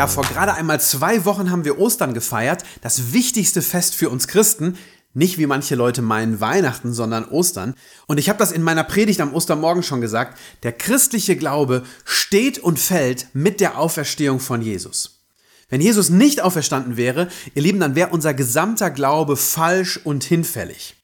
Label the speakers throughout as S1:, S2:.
S1: Ja, vor gerade einmal zwei Wochen haben wir Ostern gefeiert, das wichtigste Fest für uns Christen. Nicht wie manche Leute meinen Weihnachten, sondern Ostern. Und ich habe das in meiner Predigt am Ostermorgen schon gesagt. Der christliche Glaube steht und fällt mit der Auferstehung von Jesus. Wenn Jesus nicht auferstanden wäre, ihr Lieben, dann wäre unser gesamter Glaube falsch und hinfällig.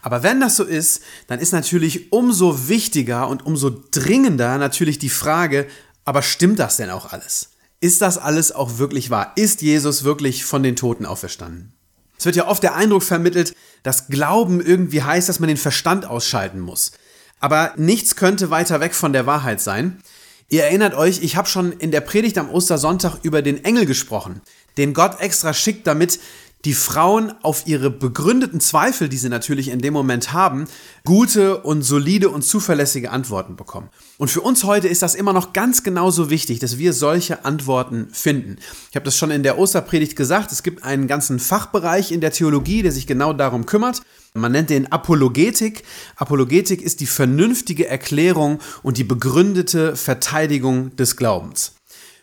S1: Aber wenn das so ist, dann ist natürlich umso wichtiger und umso dringender natürlich die Frage, aber stimmt das denn auch alles? Ist das alles auch wirklich wahr? Ist Jesus wirklich von den Toten auferstanden? Es wird ja oft der Eindruck vermittelt, dass Glauben irgendwie heißt, dass man den Verstand ausschalten muss. Aber nichts könnte weiter weg von der Wahrheit sein. Ihr erinnert euch, ich habe schon in der Predigt am Ostersonntag über den Engel gesprochen, den Gott extra schickt, damit die Frauen auf ihre begründeten Zweifel, die sie natürlich in dem Moment haben, gute und solide und zuverlässige Antworten bekommen. Und für uns heute ist das immer noch ganz genauso wichtig, dass wir solche Antworten finden. Ich habe das schon in der Osterpredigt gesagt, es gibt einen ganzen Fachbereich in der Theologie, der sich genau darum kümmert. Man nennt den Apologetik. Apologetik ist die vernünftige Erklärung und die begründete Verteidigung des Glaubens.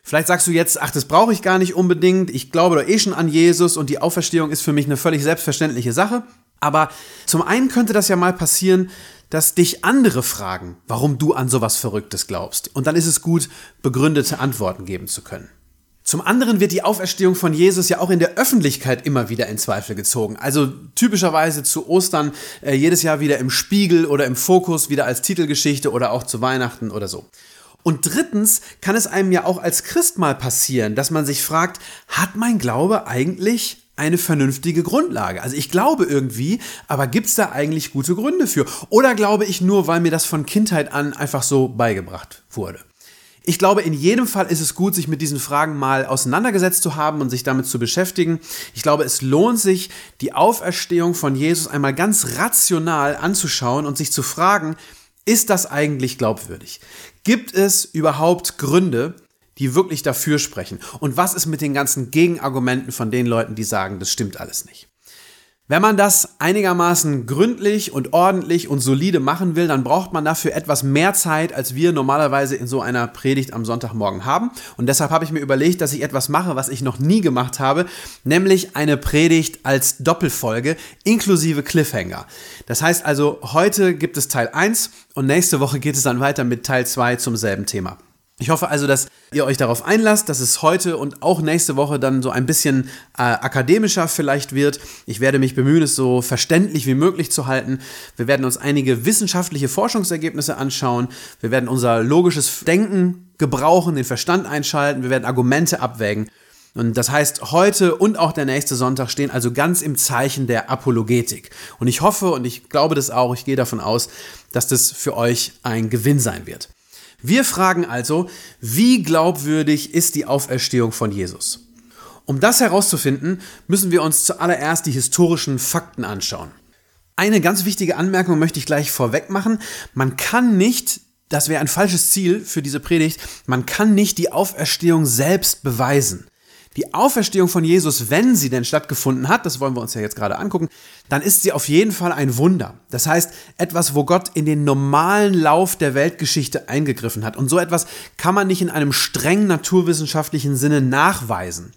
S1: Vielleicht sagst du jetzt, ach, das brauche ich gar nicht unbedingt. Ich glaube doch eh schon an Jesus und die Auferstehung ist für mich eine völlig selbstverständliche Sache. Aber zum einen könnte das ja mal passieren, dass dich andere fragen, warum du an sowas Verrücktes glaubst. Und dann ist es gut, begründete Antworten geben zu können. Zum anderen wird die Auferstehung von Jesus ja auch in der Öffentlichkeit immer wieder in Zweifel gezogen. Also typischerweise zu Ostern äh, jedes Jahr wieder im Spiegel oder im Fokus, wieder als Titelgeschichte oder auch zu Weihnachten oder so. Und drittens kann es einem ja auch als Christ mal passieren, dass man sich fragt, hat mein Glaube eigentlich eine vernünftige Grundlage. Also ich glaube irgendwie, aber gibt es da eigentlich gute Gründe für? Oder glaube ich nur, weil mir das von Kindheit an einfach so beigebracht wurde? Ich glaube, in jedem Fall ist es gut, sich mit diesen Fragen mal auseinandergesetzt zu haben und sich damit zu beschäftigen. Ich glaube, es lohnt sich, die Auferstehung von Jesus einmal ganz rational anzuschauen und sich zu fragen, ist das eigentlich glaubwürdig? Gibt es überhaupt Gründe, die wirklich dafür sprechen? Und was ist mit den ganzen Gegenargumenten von den Leuten, die sagen, das stimmt alles nicht? Wenn man das einigermaßen gründlich und ordentlich und solide machen will, dann braucht man dafür etwas mehr Zeit, als wir normalerweise in so einer Predigt am Sonntagmorgen haben. Und deshalb habe ich mir überlegt, dass ich etwas mache, was ich noch nie gemacht habe, nämlich eine Predigt als Doppelfolge inklusive Cliffhanger. Das heißt also, heute gibt es Teil 1 und nächste Woche geht es dann weiter mit Teil 2 zum selben Thema. Ich hoffe also, dass ihr euch darauf einlasst, dass es heute und auch nächste Woche dann so ein bisschen äh, akademischer vielleicht wird. Ich werde mich bemühen, es so verständlich wie möglich zu halten. Wir werden uns einige wissenschaftliche Forschungsergebnisse anschauen. Wir werden unser logisches Denken gebrauchen, den Verstand einschalten. Wir werden Argumente abwägen. Und das heißt, heute und auch der nächste Sonntag stehen also ganz im Zeichen der Apologetik. Und ich hoffe und ich glaube das auch, ich gehe davon aus, dass das für euch ein Gewinn sein wird. Wir fragen also, wie glaubwürdig ist die Auferstehung von Jesus? Um das herauszufinden, müssen wir uns zuallererst die historischen Fakten anschauen. Eine ganz wichtige Anmerkung möchte ich gleich vorweg machen. Man kann nicht, das wäre ein falsches Ziel für diese Predigt, man kann nicht die Auferstehung selbst beweisen die Auferstehung von Jesus, wenn sie denn stattgefunden hat, das wollen wir uns ja jetzt gerade angucken, dann ist sie auf jeden Fall ein Wunder. Das heißt, etwas, wo Gott in den normalen Lauf der Weltgeschichte eingegriffen hat. Und so etwas kann man nicht in einem streng naturwissenschaftlichen Sinne nachweisen.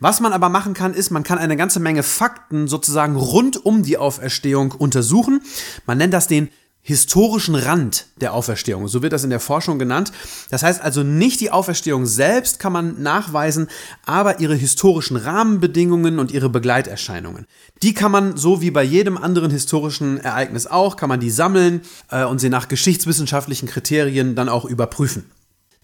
S1: Was man aber machen kann, ist, man kann eine ganze Menge Fakten sozusagen rund um die Auferstehung untersuchen. Man nennt das den historischen Rand der Auferstehung. So wird das in der Forschung genannt. Das heißt also nicht die Auferstehung selbst kann man nachweisen, aber ihre historischen Rahmenbedingungen und ihre Begleiterscheinungen. Die kann man, so wie bei jedem anderen historischen Ereignis auch, kann man die sammeln äh, und sie nach geschichtswissenschaftlichen Kriterien dann auch überprüfen.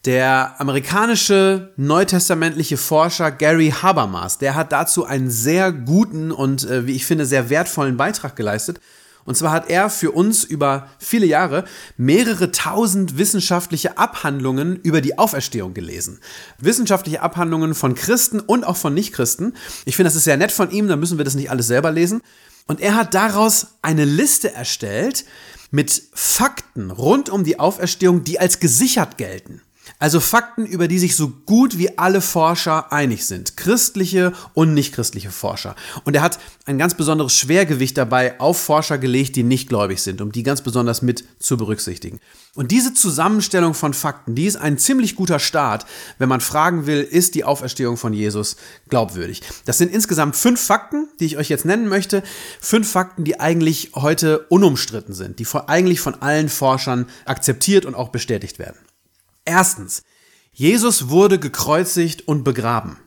S1: Der amerikanische neutestamentliche Forscher Gary Habermas, der hat dazu einen sehr guten und, äh, wie ich finde, sehr wertvollen Beitrag geleistet Und zwar hat er für uns über viele Jahre mehrere tausend wissenschaftliche Abhandlungen über die Auferstehung gelesen. Wissenschaftliche Abhandlungen von Christen und auch von Nichtchristen. Ich finde, das ist sehr nett von ihm, da müssen wir das nicht alles selber lesen. Und er hat daraus eine Liste erstellt mit Fakten rund um die Auferstehung, die als gesichert gelten. Also Fakten, über die sich so gut wie alle Forscher einig sind. Christliche und nichtchristliche Forscher. Und er hat ein ganz besonderes Schwergewicht dabei auf Forscher gelegt, die nicht gläubig sind, um die ganz besonders mit zu berücksichtigen. Und diese Zusammenstellung von Fakten, die ist ein ziemlich guter Start, wenn man fragen will, ist die Auferstehung von Jesus glaubwürdig. Das sind insgesamt fünf Fakten, die ich euch jetzt nennen möchte. Fünf Fakten, die eigentlich heute unumstritten sind, die eigentlich von allen Forschern akzeptiert und auch bestätigt werden. Erstens, Jesus wurde gekreuzigt und begraben.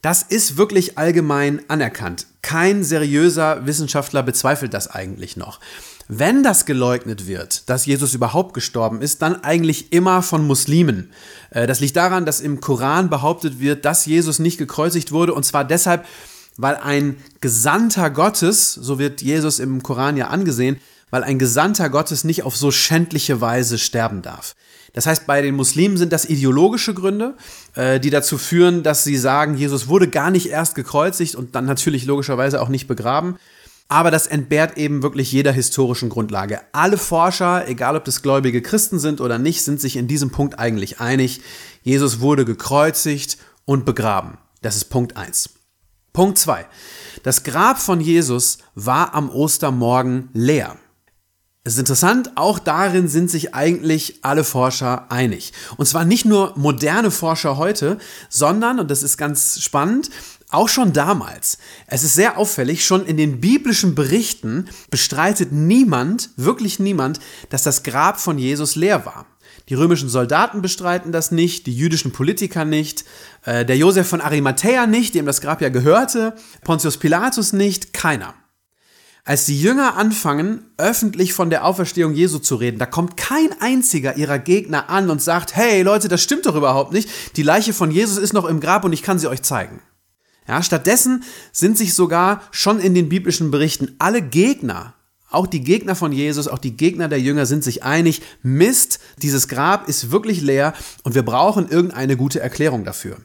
S1: Das ist wirklich allgemein anerkannt. Kein seriöser Wissenschaftler bezweifelt das eigentlich noch. Wenn das geleugnet wird, dass Jesus überhaupt gestorben ist, dann eigentlich immer von Muslimen. Äh, das liegt daran, dass im Koran behauptet wird, dass Jesus nicht gekreuzigt wurde, und zwar deshalb, weil ein Gesandter Gottes, so wird Jesus im Koran ja angesehen, weil ein Gesandter Gottes nicht auf so schändliche Weise sterben darf. Das heißt, bei den Muslimen sind das ideologische Gründe, äh, die dazu führen, dass sie sagen, Jesus wurde gar nicht erst gekreuzigt und dann natürlich logischerweise auch nicht begraben. Aber das entbehrt eben wirklich jeder historischen Grundlage. Alle Forscher, egal ob das gläubige Christen sind oder nicht, sind sich in diesem Punkt eigentlich einig. Jesus wurde gekreuzigt und begraben. Das ist Punkt 1. Punkt 2. Das Grab von Jesus war am Ostermorgen leer. Es ist interessant, auch darin sind sich eigentlich alle Forscher einig. Und zwar nicht nur moderne Forscher heute, sondern, und das ist ganz spannend, auch schon damals. Es ist sehr auffällig, schon in den biblischen Berichten bestreitet niemand, wirklich niemand, dass das Grab von Jesus leer war. Die römischen Soldaten bestreiten das nicht, die jüdischen Politiker nicht, äh, der Josef von Arimathea nicht, dem das Grab ja gehörte, Pontius Pilatus nicht, keiner. Als die Jünger anfangen, öffentlich von der Auferstehung Jesu zu reden, da kommt kein einziger ihrer Gegner an und sagt, hey Leute, das stimmt doch überhaupt nicht. Die Leiche von Jesus ist noch im Grab und ich kann sie euch zeigen. Ja, stattdessen sind sich sogar schon in den biblischen Berichten alle Gegner, auch die Gegner von Jesus, auch die Gegner der Jünger sind sich einig, Mist, dieses Grab ist wirklich leer und wir brauchen irgendeine gute Erklärung dafür.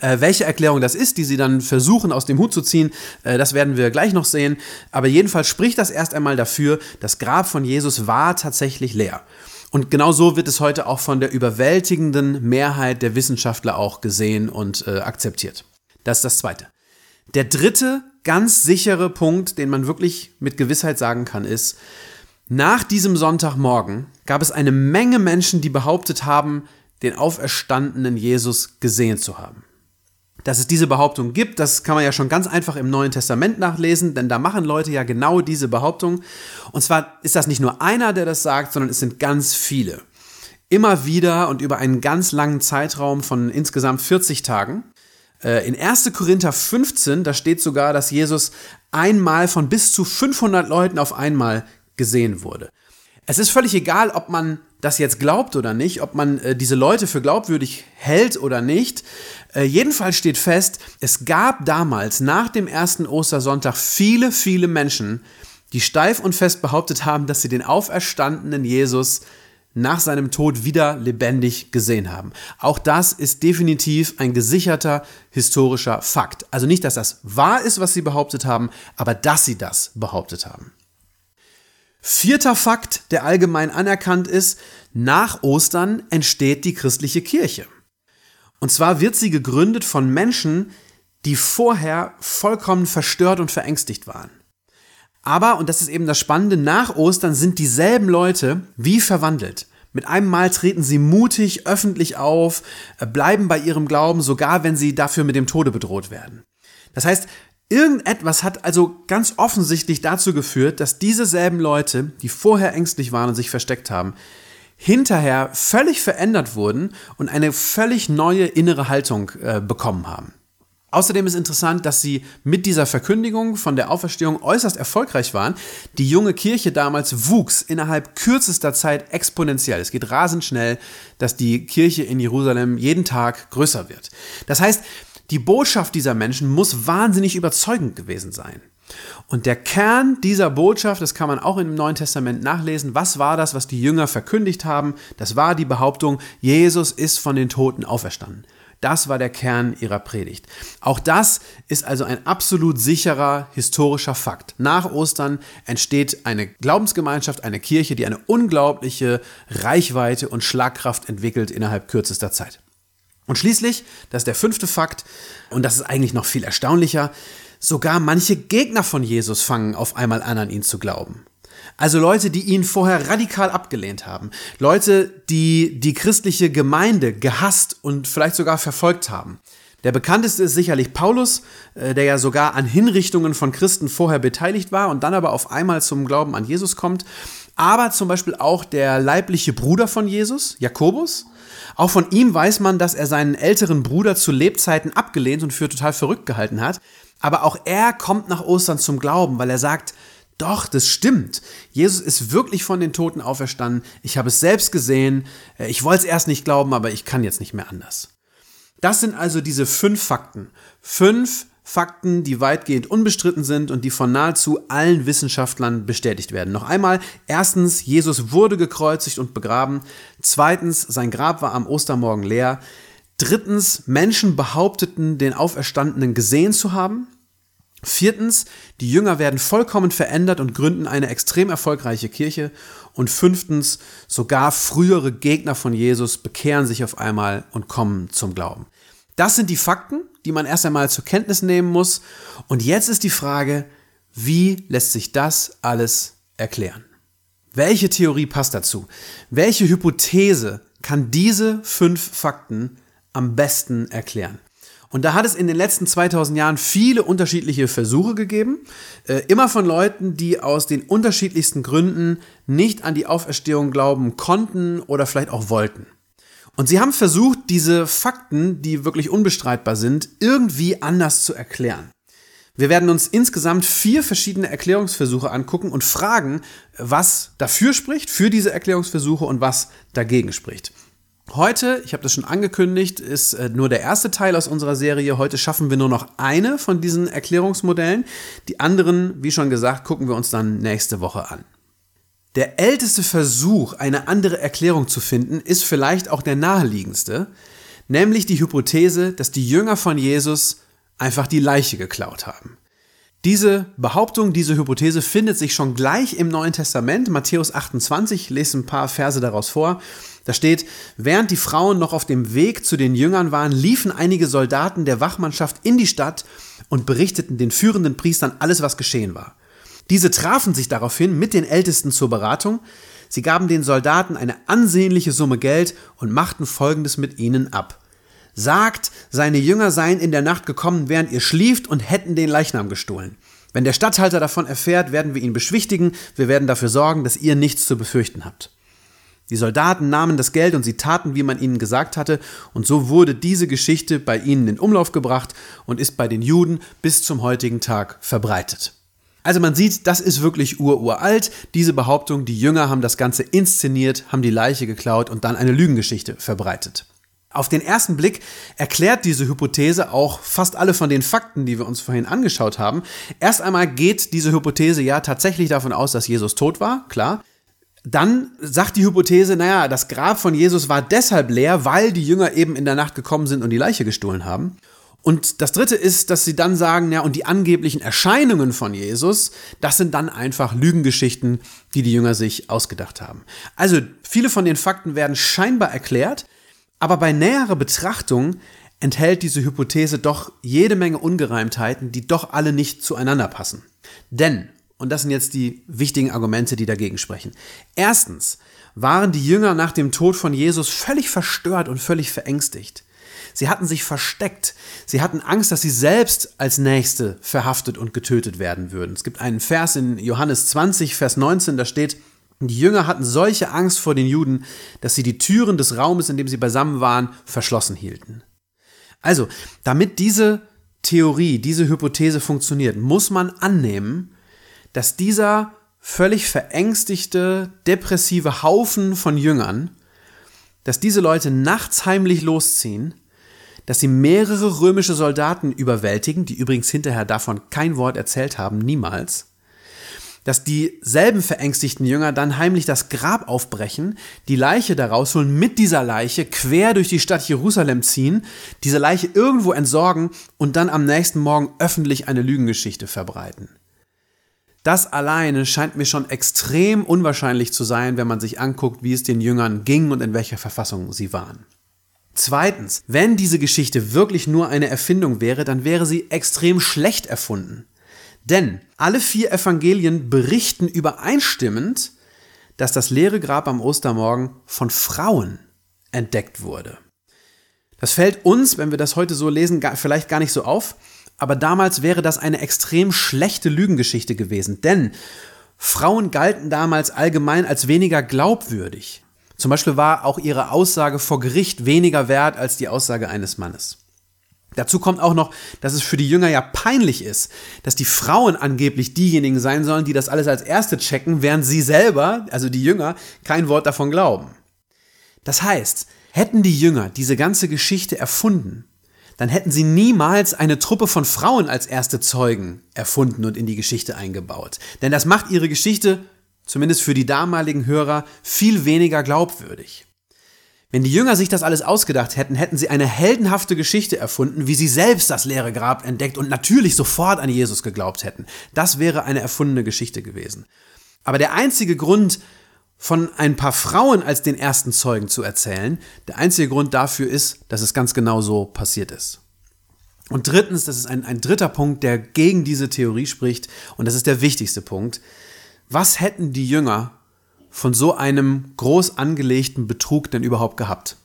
S1: Äh, welche Erklärung das ist, die sie dann versuchen aus dem Hut zu ziehen, äh, das werden wir gleich noch sehen. Aber jedenfalls spricht das erst einmal dafür, das Grab von Jesus war tatsächlich leer. Und genau so wird es heute auch von der überwältigenden Mehrheit der Wissenschaftler auch gesehen und äh, akzeptiert. Das ist das Zweite. Der dritte ganz sichere Punkt, den man wirklich mit Gewissheit sagen kann, ist, nach diesem Sonntagmorgen gab es eine Menge Menschen, die behauptet haben, den auferstandenen Jesus gesehen zu haben. Dass es diese Behauptung gibt, das kann man ja schon ganz einfach im Neuen Testament nachlesen, denn da machen Leute ja genau diese Behauptung. Und zwar ist das nicht nur einer, der das sagt, sondern es sind ganz viele. Immer wieder und über einen ganz langen Zeitraum von insgesamt 40 Tagen. Äh, in 1. Korinther 15, da steht sogar, dass Jesus einmal von bis zu 500 Leuten auf einmal gesehen wurde. Es ist völlig egal, ob man das jetzt glaubt oder nicht, ob man äh, diese Leute für glaubwürdig hält oder nicht. Äh, jedenfalls steht fest, es gab damals nach dem ersten Ostersonntag viele, viele Menschen, die steif und fest behauptet haben, dass sie den auferstandenen Jesus nach seinem Tod wieder lebendig gesehen haben. Auch das ist definitiv ein gesicherter historischer Fakt. Also nicht, dass das wahr ist, was sie behauptet haben, aber dass sie das behauptet haben. Vierter Fakt, der allgemein anerkannt ist, nach Ostern entsteht die christliche Kirche. Und zwar wird sie gegründet von Menschen, die vorher vollkommen verstört und verängstigt waren. Aber, und das ist eben das Spannende, nach Ostern sind dieselben Leute wie verwandelt. Mit einem Mal treten sie mutig öffentlich auf, äh, bleiben bei ihrem Glauben, sogar wenn sie dafür mit dem Tode bedroht werden. Das heißt, Irgendetwas hat also ganz offensichtlich dazu geführt, dass diese selben Leute, die vorher ängstlich waren und sich versteckt haben, hinterher völlig verändert wurden und eine völlig neue innere Haltung äh, bekommen haben. Außerdem ist interessant, dass sie mit dieser Verkündigung von der Auferstehung äußerst erfolgreich waren. Die junge Kirche damals wuchs innerhalb kürzester Zeit exponentiell. Es geht rasend schnell, dass die Kirche in Jerusalem jeden Tag größer wird. Das heißt, die Botschaft dieser Menschen muss wahnsinnig überzeugend gewesen sein. Und der Kern dieser Botschaft, das kann man auch im Neuen Testament nachlesen, was war das, was die Jünger verkündigt haben? Das war die Behauptung, Jesus ist von den Toten auferstanden. Das war der Kern ihrer Predigt. Auch das ist also ein absolut sicherer historischer Fakt. Nach Ostern entsteht eine Glaubensgemeinschaft, eine Kirche, die eine unglaubliche Reichweite und Schlagkraft entwickelt innerhalb kürzester Zeit. Und schließlich, das ist der fünfte Fakt, und das ist eigentlich noch viel erstaunlicher, sogar manche Gegner von Jesus fangen auf einmal an, an ihn zu glauben. Also Leute, die ihn vorher radikal abgelehnt haben. Leute, die die christliche Gemeinde gehasst und vielleicht sogar verfolgt haben. Der bekannteste ist sicherlich Paulus, äh, der ja sogar an Hinrichtungen von Christen vorher beteiligt war und dann aber auf einmal zum Glauben an Jesus kommt. Aber zum Beispiel auch der leibliche Bruder von Jesus, Jakobus. Auch von ihm weiß man, dass er seinen älteren Bruder zu Lebzeiten abgelehnt und für total verrückt gehalten hat. Aber auch er kommt nach Ostern zum Glauben, weil er sagt, doch, das stimmt. Jesus ist wirklich von den Toten auferstanden. Ich habe es selbst gesehen. Äh, ich wollte es erst nicht glauben, aber ich kann jetzt nicht mehr anders. Das sind also diese fünf Fakten. Fünf Fakten, die weitgehend unbestritten sind und die von nahezu allen Wissenschaftlern bestätigt werden. Noch einmal, erstens, Jesus wurde gekreuzigt und begraben. Zweitens, sein Grab war am Ostermorgen leer. Drittens, Menschen behaupteten, den Auferstandenen gesehen zu haben. Viertens, die Jünger werden vollkommen verändert und gründen eine extrem erfolgreiche Kirche. Und fünftens, sogar frühere Gegner von Jesus bekehren sich auf einmal und kommen zum Glauben. Das sind die Fakten, die man erst einmal zur Kenntnis nehmen muss. Und jetzt ist die Frage, wie lässt sich das alles erklären? Welche Theorie passt dazu? Welche Hypothese kann diese fünf Fakten am besten erklären? Und da hat es in den letzten 2000 Jahren viele unterschiedliche Versuche gegeben, äh, immer von Leuten, die aus den unterschiedlichsten Gründen nicht an die Auferstehung glauben konnten oder vielleicht auch wollten. Und sie haben versucht, diese Fakten, die wirklich unbestreitbar sind, irgendwie anders zu erklären. Wir werden uns insgesamt vier verschiedene Erklärungsversuche angucken und fragen, was dafür spricht, für diese Erklärungsversuche und was dagegen spricht. Heute, ich habe das schon angekündigt, ist äh, nur der erste Teil aus unserer Serie. Heute schaffen wir nur noch eine von diesen Erklärungsmodellen. Die anderen, wie schon gesagt, gucken wir uns dann nächste Woche an. Der älteste Versuch, eine andere Erklärung zu finden, ist vielleicht auch der naheliegendste, nämlich die Hypothese, dass die Jünger von Jesus einfach die Leiche geklaut haben. Diese Behauptung, diese Hypothese findet sich schon gleich im Neuen Testament, Matthäus 28, ich lese ein paar Verse daraus vor. Da steht, während die Frauen noch auf dem Weg zu den Jüngern waren, liefen einige Soldaten der Wachmannschaft in die Stadt und berichteten den führenden Priestern alles, was geschehen war. Diese trafen sich daraufhin mit den Ältesten zur Beratung. Sie gaben den Soldaten eine ansehnliche Summe Geld und machten Folgendes mit ihnen ab. Sagt, seine Jünger seien in der Nacht gekommen, während ihr schlieft und hätten den Leichnam gestohlen. Wenn der Statthalter davon erfährt, werden wir ihn beschwichtigen, wir werden dafür sorgen, dass ihr nichts zu befürchten habt. Die Soldaten nahmen das Geld und sie taten, wie man ihnen gesagt hatte, und so wurde diese Geschichte bei ihnen in Umlauf gebracht und ist bei den Juden bis zum heutigen Tag verbreitet. Also man sieht, das ist wirklich ururalt, diese Behauptung, die Jünger haben das Ganze inszeniert, haben die Leiche geklaut und dann eine Lügengeschichte verbreitet. Auf den ersten Blick erklärt diese Hypothese auch fast alle von den Fakten, die wir uns vorhin angeschaut haben. Erst einmal geht diese Hypothese ja tatsächlich davon aus, dass Jesus tot war, klar. Dann sagt die Hypothese, naja, das Grab von Jesus war deshalb leer, weil die Jünger eben in der Nacht gekommen sind und die Leiche gestohlen haben. Und das dritte ist, dass sie dann sagen, ja, und die angeblichen Erscheinungen von Jesus, das sind dann einfach Lügengeschichten, die die Jünger sich ausgedacht haben. Also viele von den Fakten werden scheinbar erklärt, aber bei näherer Betrachtung enthält diese Hypothese doch jede Menge Ungereimtheiten, die doch alle nicht zueinander passen. Denn und das sind jetzt die wichtigen Argumente, die dagegen sprechen. Erstens waren die Jünger nach dem Tod von Jesus völlig verstört und völlig verängstigt. Sie hatten sich versteckt. Sie hatten Angst, dass sie selbst als Nächste verhaftet und getötet werden würden. Es gibt einen Vers in Johannes 20, Vers 19, da steht, die Jünger hatten solche Angst vor den Juden, dass sie die Türen des Raumes, in dem sie beisammen waren, verschlossen hielten. Also, damit diese Theorie, diese Hypothese funktioniert, muss man annehmen, dass dieser völlig verängstigte, depressive Haufen von Jüngern, dass diese Leute nachts heimlich losziehen, dass sie mehrere römische Soldaten überwältigen, die übrigens hinterher davon kein Wort erzählt haben, niemals, dass dieselben verängstigten Jünger dann heimlich das Grab aufbrechen, die Leiche daraus holen, mit dieser Leiche quer durch die Stadt Jerusalem ziehen, diese Leiche irgendwo entsorgen und dann am nächsten Morgen öffentlich eine Lügengeschichte verbreiten. Das alleine scheint mir schon extrem unwahrscheinlich zu sein, wenn man sich anguckt, wie es den Jüngern ging und in welcher Verfassung sie waren. Zweitens, wenn diese Geschichte wirklich nur eine Erfindung wäre, dann wäre sie extrem schlecht erfunden. Denn alle vier Evangelien berichten übereinstimmend, dass das leere Grab am Ostermorgen von Frauen entdeckt wurde. Das fällt uns, wenn wir das heute so lesen, vielleicht gar nicht so auf, aber damals wäre das eine extrem schlechte Lügengeschichte gewesen, denn Frauen galten damals allgemein als weniger glaubwürdig. Zum Beispiel war auch ihre Aussage vor Gericht weniger wert als die Aussage eines Mannes. Dazu kommt auch noch, dass es für die Jünger ja peinlich ist, dass die Frauen angeblich diejenigen sein sollen, die das alles als Erste checken, während sie selber, also die Jünger, kein Wort davon glauben. Das heißt, hätten die Jünger diese ganze Geschichte erfunden, dann hätten sie niemals eine Truppe von Frauen als erste Zeugen erfunden und in die Geschichte eingebaut. Denn das macht ihre Geschichte, zumindest für die damaligen Hörer, viel weniger glaubwürdig. Wenn die Jünger sich das alles ausgedacht hätten, hätten sie eine heldenhafte Geschichte erfunden, wie sie selbst das leere Grab entdeckt und natürlich sofort an Jesus geglaubt hätten. Das wäre eine erfundene Geschichte gewesen. Aber der einzige Grund, von ein paar Frauen als den ersten Zeugen zu erzählen, der einzige Grund dafür ist, dass es ganz genau so passiert ist. Und drittens, das ist ein, ein dritter Punkt, der gegen diese Theorie spricht, und das ist der wichtigste Punkt. Was hätten die Jünger von so einem groß angelegten Betrug denn überhaupt gehabt?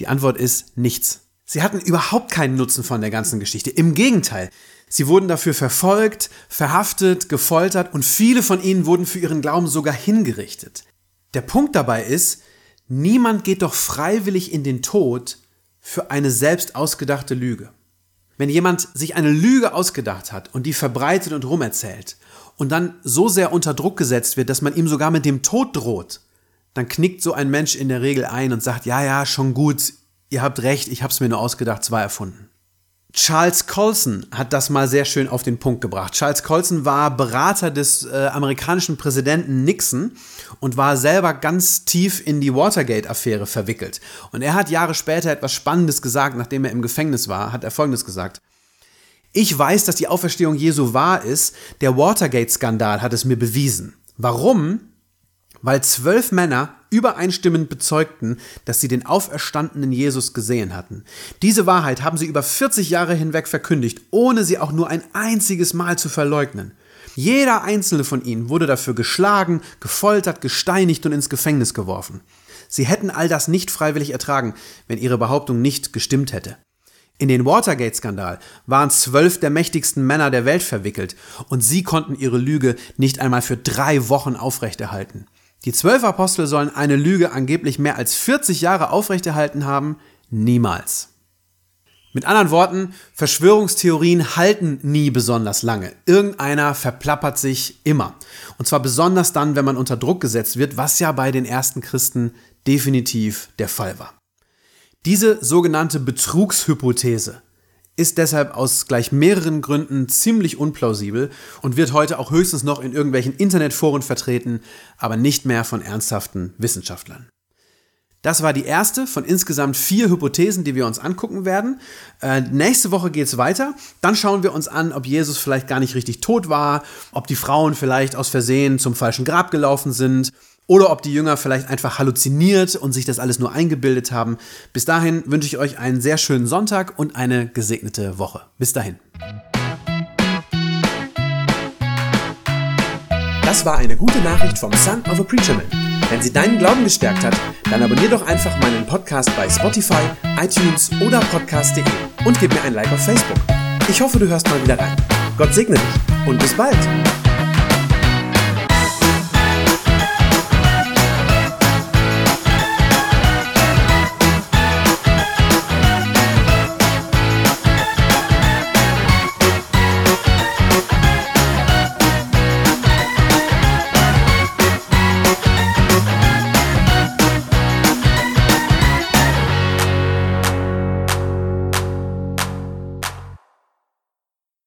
S1: Die Antwort ist nichts. Sie hatten überhaupt keinen Nutzen von der ganzen Geschichte. Im Gegenteil, sie wurden dafür verfolgt, verhaftet, gefoltert und viele von ihnen wurden für ihren Glauben sogar hingerichtet. Der Punkt dabei ist, niemand geht doch freiwillig in den Tod für eine selbst ausgedachte Lüge. Wenn jemand sich eine Lüge ausgedacht hat und die verbreitet und rumerzählt und dann so sehr unter Druck gesetzt wird, dass man ihm sogar mit dem Tod droht, dann knickt so ein Mensch in der Regel ein und sagt, ja, ja, schon gut, ihr habt recht, ich habe es mir nur ausgedacht, zwar erfunden. Charles Colson hat das mal sehr schön auf den Punkt gebracht. Charles Colson war Berater des äh, amerikanischen Präsidenten Nixon und war selber ganz tief in die Watergate-Affäre verwickelt. Und er hat Jahre später etwas Spannendes gesagt, nachdem er im Gefängnis war, hat er Folgendes gesagt. Ich weiß, dass die Auferstehung Jesu wahr ist. Der Watergate-Skandal hat es mir bewiesen. Warum? Weil zwölf Männer übereinstimmend bezeugten, dass sie den auferstandenen Jesus gesehen hatten. Diese Wahrheit haben sie über 40 Jahre hinweg verkündigt, ohne sie auch nur ein einziges Mal zu verleugnen. Jeder einzelne von ihnen wurde dafür geschlagen, gefoltert, gesteinigt und ins Gefängnis geworfen. Sie hätten all das nicht freiwillig ertragen, wenn ihre Behauptung nicht gestimmt hätte. In den Watergate-Skandal waren zwölf der mächtigsten Männer der Welt verwickelt und sie konnten ihre Lüge nicht einmal für drei Wochen aufrechterhalten. Die zwölf Apostel sollen eine Lüge angeblich mehr als 40 Jahre aufrechterhalten haben? Niemals. Mit anderen Worten, Verschwörungstheorien halten nie besonders lange. Irgendeiner verplappert sich immer. Und zwar besonders dann, wenn man unter Druck gesetzt wird, was ja bei den ersten Christen definitiv der Fall war. Diese sogenannte Betrugshypothese ist deshalb aus gleich mehreren Gründen ziemlich unplausibel und wird heute auch höchstens noch in irgendwelchen Internetforen vertreten, aber nicht mehr von ernsthaften Wissenschaftlern. Das war die erste von insgesamt vier Hypothesen, die wir uns angucken werden. Äh, nächste Woche geht es weiter. Dann schauen wir uns an, ob Jesus vielleicht gar nicht richtig tot war, ob die Frauen vielleicht aus Versehen zum falschen Grab gelaufen sind oder ob die Jünger vielleicht einfach halluziniert und sich das alles nur eingebildet haben. Bis dahin wünsche ich euch einen sehr schönen Sonntag und eine gesegnete Woche. Bis dahin.
S2: Das war eine gute Nachricht vom Son of a Preacher Man. Wenn sie deinen Glauben gestärkt hat, dann abonnier doch einfach meinen Podcast bei Spotify, iTunes oder podcast.de und gib mir ein Like auf Facebook. Ich hoffe, du hörst mal wieder rein. Gott segne dich und bis bald.